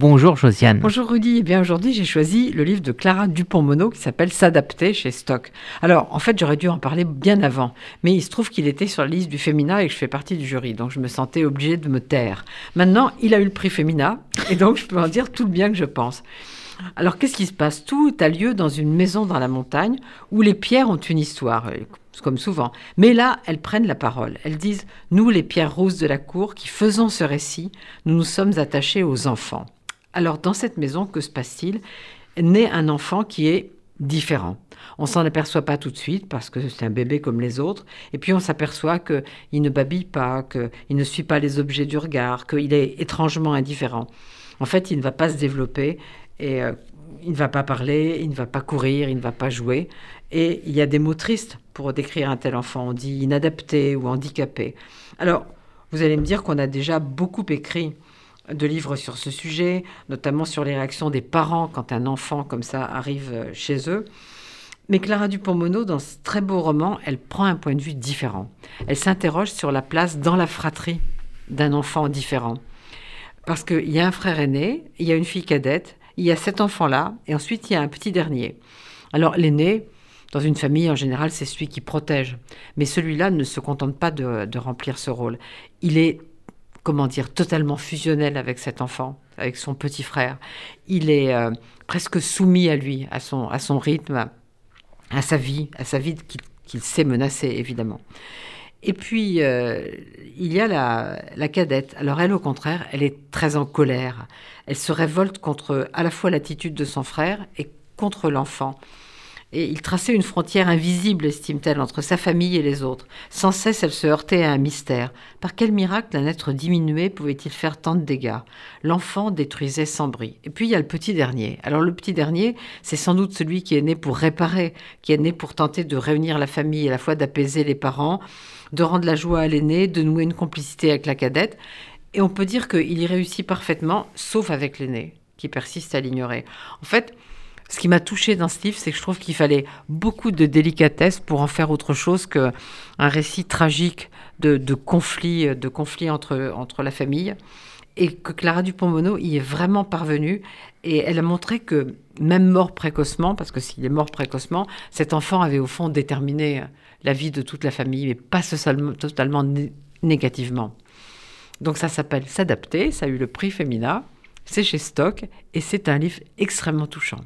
Bonjour Josiane. Bonjour Rudy. Eh bien aujourd'hui j'ai choisi le livre de Clara Dupont-Mono qui s'appelle S'adapter chez Stock. Alors en fait j'aurais dû en parler bien avant, mais il se trouve qu'il était sur la liste du Fémina et que je fais partie du jury, donc je me sentais obligée de me taire. Maintenant il a eu le prix Fémina et donc je peux en dire tout le bien que je pense. Alors qu'est-ce qui se passe? Tout a lieu dans une maison dans la montagne où les pierres ont une histoire, euh, comme souvent. Mais là, elles prennent la parole. Elles disent, nous les pierres roses de la cour qui faisons ce récit, nous nous sommes attachés aux enfants. Alors dans cette maison, que se passe-t-il? Naît un enfant qui est différent. On s'en aperçoit pas tout de suite parce que c'est un bébé comme les autres. Et puis on s'aperçoit qu'il ne babille pas, qu'il ne suit pas les objets du regard, qu'il est étrangement indifférent. En fait, il ne va pas se développer et euh, il ne va pas parler, il ne va pas courir, il ne va pas jouer. Et il y a des mots tristes pour décrire un tel enfant. On dit inadapté ou handicapé. Alors, vous allez me dire qu'on a déjà beaucoup écrit de livres sur ce sujet, notamment sur les réactions des parents quand un enfant comme ça arrive euh, chez eux. Mais Clara Dupont-Mono, dans ce très beau roman, elle prend un point de vue différent. Elle s'interroge sur la place dans la fratrie d'un enfant différent. Parce qu'il y a un frère aîné, il y a une fille cadette, il y a cet enfant-là, et ensuite il y a un petit dernier. Alors l'aîné, dans une famille, en général, c'est celui qui protège. Mais celui-là ne se contente pas de, de remplir ce rôle. Il est comment dire, totalement fusionnel avec cet enfant, avec son petit frère. Il est euh, presque soumis à lui, à son, à son rythme, à sa vie, à sa vie qu'il sait menacer, évidemment. Et puis, euh, il y a la, la, cadette. Alors elle, au contraire, elle est très en colère. Elle se révolte contre à la fois l'attitude de son frère et contre l'enfant. Et il traçait une frontière invisible, estime-t-elle, entre sa famille et les autres. Sans cesse, elle se heurtait à un mystère. Par quel miracle un être diminué pouvait-il faire tant de dégâts? L'enfant détruisait sans bruit. Et puis il y a le petit dernier. Alors le petit dernier, c'est sans doute celui qui est né pour réparer, qui est né pour tenter de réunir la famille, à la fois d'apaiser les parents, de rendre la joie à l'aîné, de nouer une complicité avec la cadette. Et on peut dire qu'il y réussit parfaitement, sauf avec l'aîné, qui persiste à l'ignorer. En fait, ce qui m'a touché dans ce livre, c'est que je trouve qu'il fallait beaucoup de délicatesse pour en faire autre chose qu'un récit tragique de, de conflits de conflit entre, entre la famille. Et que Clara Dupont-Mono y est vraiment parvenue. Et elle a montré que même mort précocement, parce que s'il est mort précocement, cet enfant avait au fond déterminé la vie de toute la famille, mais pas totalement négativement. Donc ça s'appelle S'adapter, ça a eu le prix Femina, c'est chez Stock, et c'est un livre extrêmement touchant.